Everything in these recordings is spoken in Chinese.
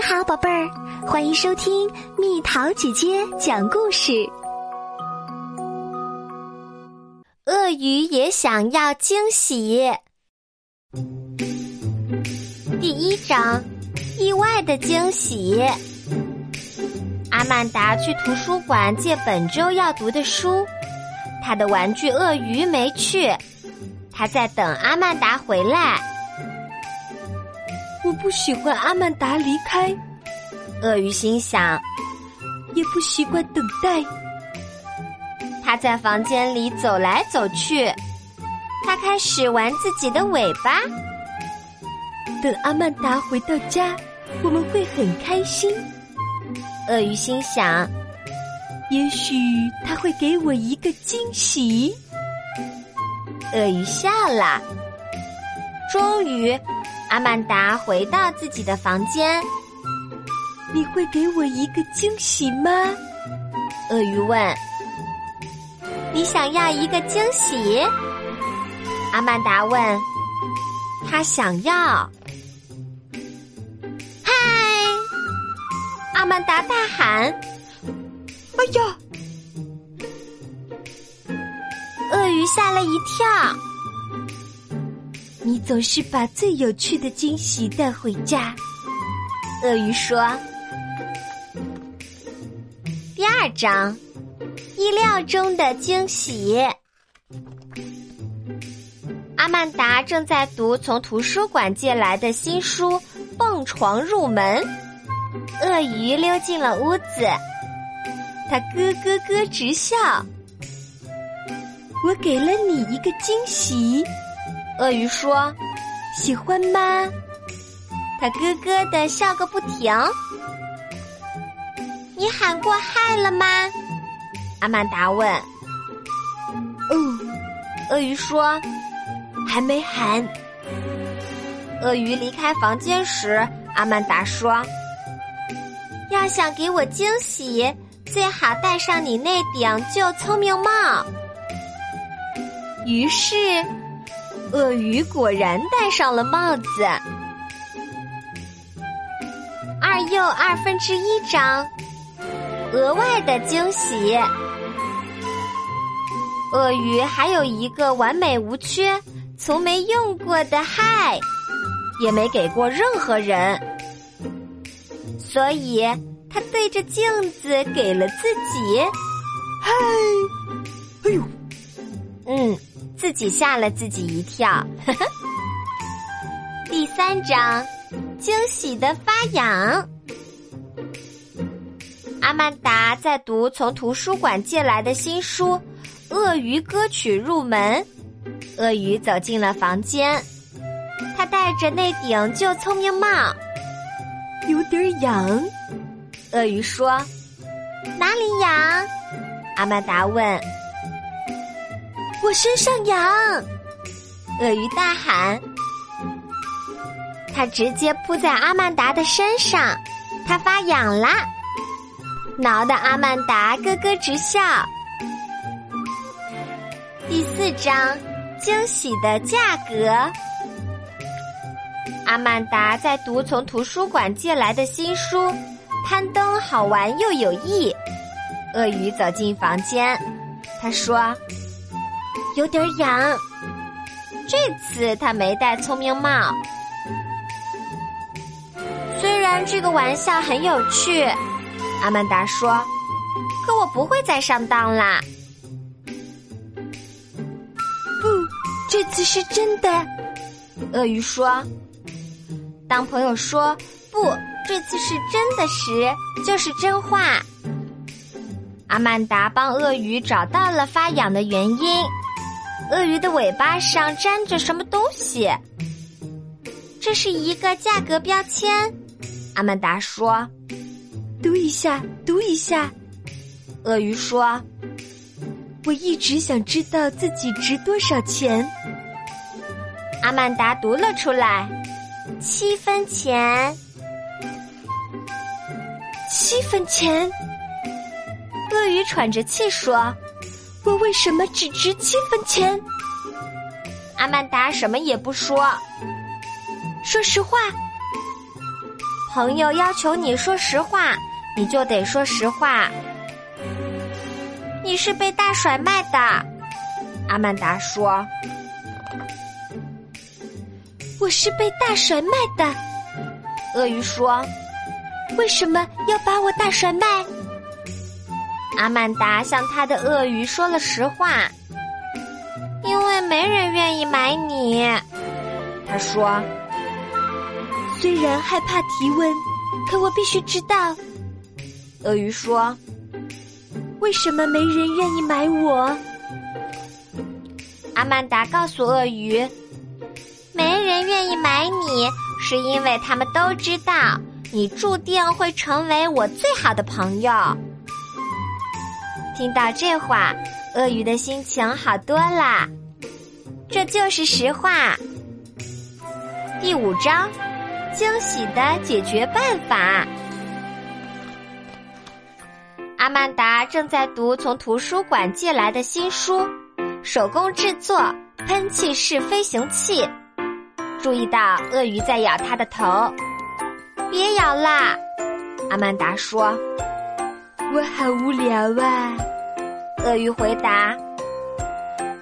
你好，宝贝儿，欢迎收听蜜桃姐姐讲故事。鳄鱼也想要惊喜。第一章，意外的惊喜。阿曼达去图书馆借本周要读的书，他的玩具鳄鱼没去，他在等阿曼达回来。我不喜欢阿曼达离开，鳄鱼心想，也不习惯等待。他在房间里走来走去，他开始玩自己的尾巴。等阿曼达回到家，我们会很开心。鳄鱼心想，也许他会给我一个惊喜。鳄鱼笑了，终于。阿曼达回到自己的房间。你会给我一个惊喜吗？鳄鱼问。你想要一个惊喜？阿曼达问。他想要。嗨！阿曼达大喊。哎呀！鳄鱼吓了一跳。你总是把最有趣的惊喜带回家，鳄鱼说。第二章，意料中的惊喜。阿曼达正在读从图书馆借来的新书《蹦床入门》，鳄鱼溜进了屋子，他咯咯咯直笑。我给了你一个惊喜。鳄鱼说：“喜欢吗？”他咯咯的笑个不停。你喊过嗨了吗？阿曼达问。哦，鳄鱼说：“还没喊。”鳄鱼离开房间时，阿曼达说：“要想给我惊喜，最好戴上你那顶旧聪明帽。”于是。鳄鱼果然戴上了帽子。二又二分之一张，额外的惊喜。鳄鱼还有一个完美无缺、从没用过的嗨，也没给过任何人，所以他对着镜子给了自己嗨。哎呦，嗯。自己吓了自己一跳。第三章，惊喜的发痒。阿曼达在读从图书馆借来的新书《鳄鱼歌曲入门》。鳄鱼走进了房间，他戴着那顶旧聪明帽，有点痒。鳄鱼说：“哪里痒？”阿曼达问。我身上痒，鳄鱼大喊。它直接扑在阿曼达的身上，它发痒啦，挠得阿曼达咯咯直笑。第四章，惊喜的价格。阿曼达在读从图书馆借来的新书，攀登好玩又有益。鳄鱼走进房间，他说。有点痒，这次他没戴聪明帽。虽然这个玩笑很有趣，阿曼达说，可我不会再上当啦。不，这次是真的。鳄鱼说。当朋友说不，这次是真的时，就是真话。阿曼达帮鳄鱼找到了发痒的原因。鳄鱼的尾巴上粘着什么东西？这是一个价格标签。阿曼达说：“读一下，读一下。”鳄鱼说：“我一直想知道自己值多少钱。”阿曼达读了出来：“七分钱，七分钱。”鳄鱼喘着气说。我为什么只值七分钱？阿曼达什么也不说。说实话，朋友要求你说实话，你就得说实话。你是被大甩卖的，阿曼达说。我是被大甩卖的，鳄鱼说。为什么要把我大甩卖？阿曼达向他的鳄鱼说了实话，因为没人愿意买你。他说：“虽然害怕提问，可我必须知道。”鳄鱼说：“为什么没人愿意买我？”阿曼达告诉鳄鱼：“没人愿意买你，是因为他们都知道。”你注定会成为我最好的朋友。听到这话，鳄鱼的心情好多了。这就是实话。第五章：惊喜的解决办法。阿曼达正在读从图书馆借来的新书《手工制作喷气式飞行器》，注意到鳄鱼在咬它的头。别咬啦，阿曼达说：“我好无聊啊。”鳄鱼回答：“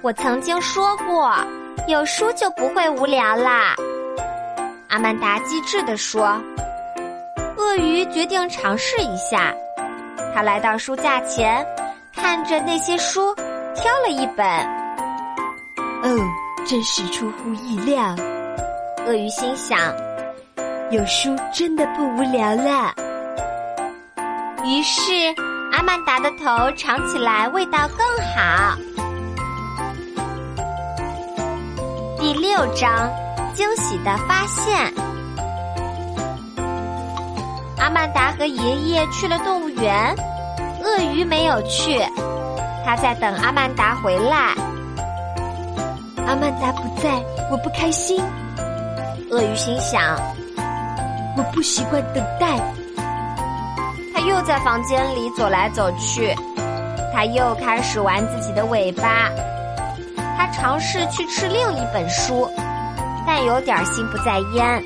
我曾经说过，有书就不会无聊啦。”阿曼达机智地说：“鳄鱼决定尝试一下。”他来到书架前，看着那些书，挑了一本。哦，真是出乎意料，鳄鱼心想。有书真的不无聊了。于是，阿曼达的头尝起来味道更好。第六章：惊喜的发现。阿曼达和爷爷去了动物园，鳄鱼没有去，他在等阿曼达回来。阿曼达不在，我不开心。鳄鱼心想。我不习惯等待。他又在房间里走来走去，他又开始玩自己的尾巴。他尝试去吃另一本书，但有点心不在焉。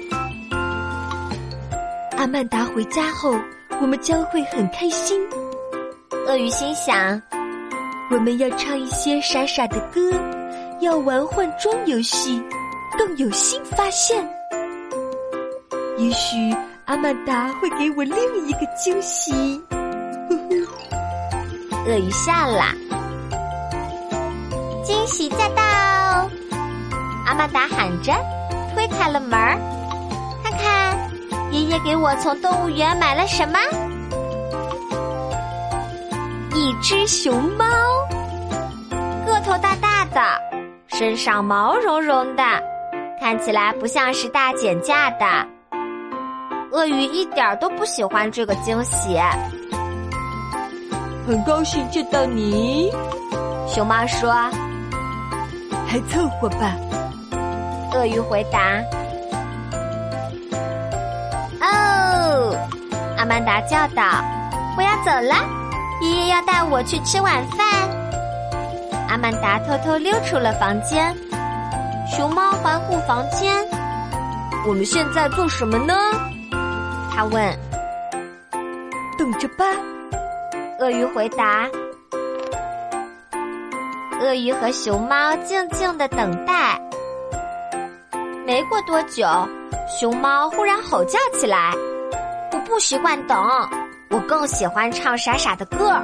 阿曼达回家后，我们将会很开心。鳄鱼心想：我们要唱一些傻傻的歌，要玩换装游戏，更有新发现。也许阿曼达会给我另一个惊喜。呵呵，鳄鱼笑了。惊喜驾到！阿曼达喊着，推开了门儿。看看，爷爷给我从动物园买了什么？一只熊猫，个头大大的，身上毛茸茸的，看起来不像是大减价的。鳄鱼一点都不喜欢这个惊喜。很高兴见到你，熊猫说：“还凑合吧。”鳄鱼回答：“哦！”阿曼达叫道：“我要走了，爷爷要带我去吃晚饭。”阿曼达偷偷溜出了房间。熊猫环顾房间：“我们现在做什么呢？”他问：“等着吧。”鳄鱼回答。鳄鱼和熊猫静静的等待。没过多久，熊猫忽然吼叫起来：“我不习惯等，我更喜欢唱傻傻的歌，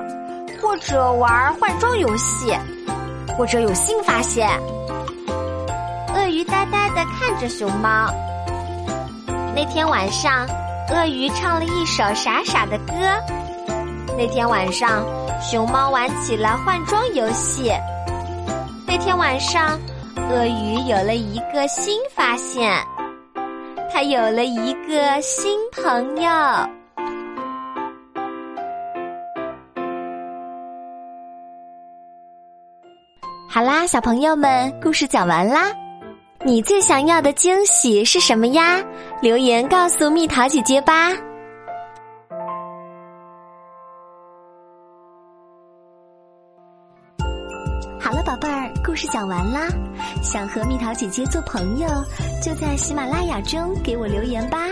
或者玩换装游戏，或者有新发现。”鳄鱼呆呆的看着熊猫。那天晚上。鳄鱼唱了一首傻傻的歌。那天晚上，熊猫玩起了换装游戏。那天晚上，鳄鱼有了一个新发现，它有了一个新朋友。好啦，小朋友们，故事讲完啦。你最想要的惊喜是什么呀？留言告诉蜜桃姐姐吧。好了，宝贝儿，故事讲完啦。想和蜜桃姐姐做朋友，就在喜马拉雅中给我留言吧。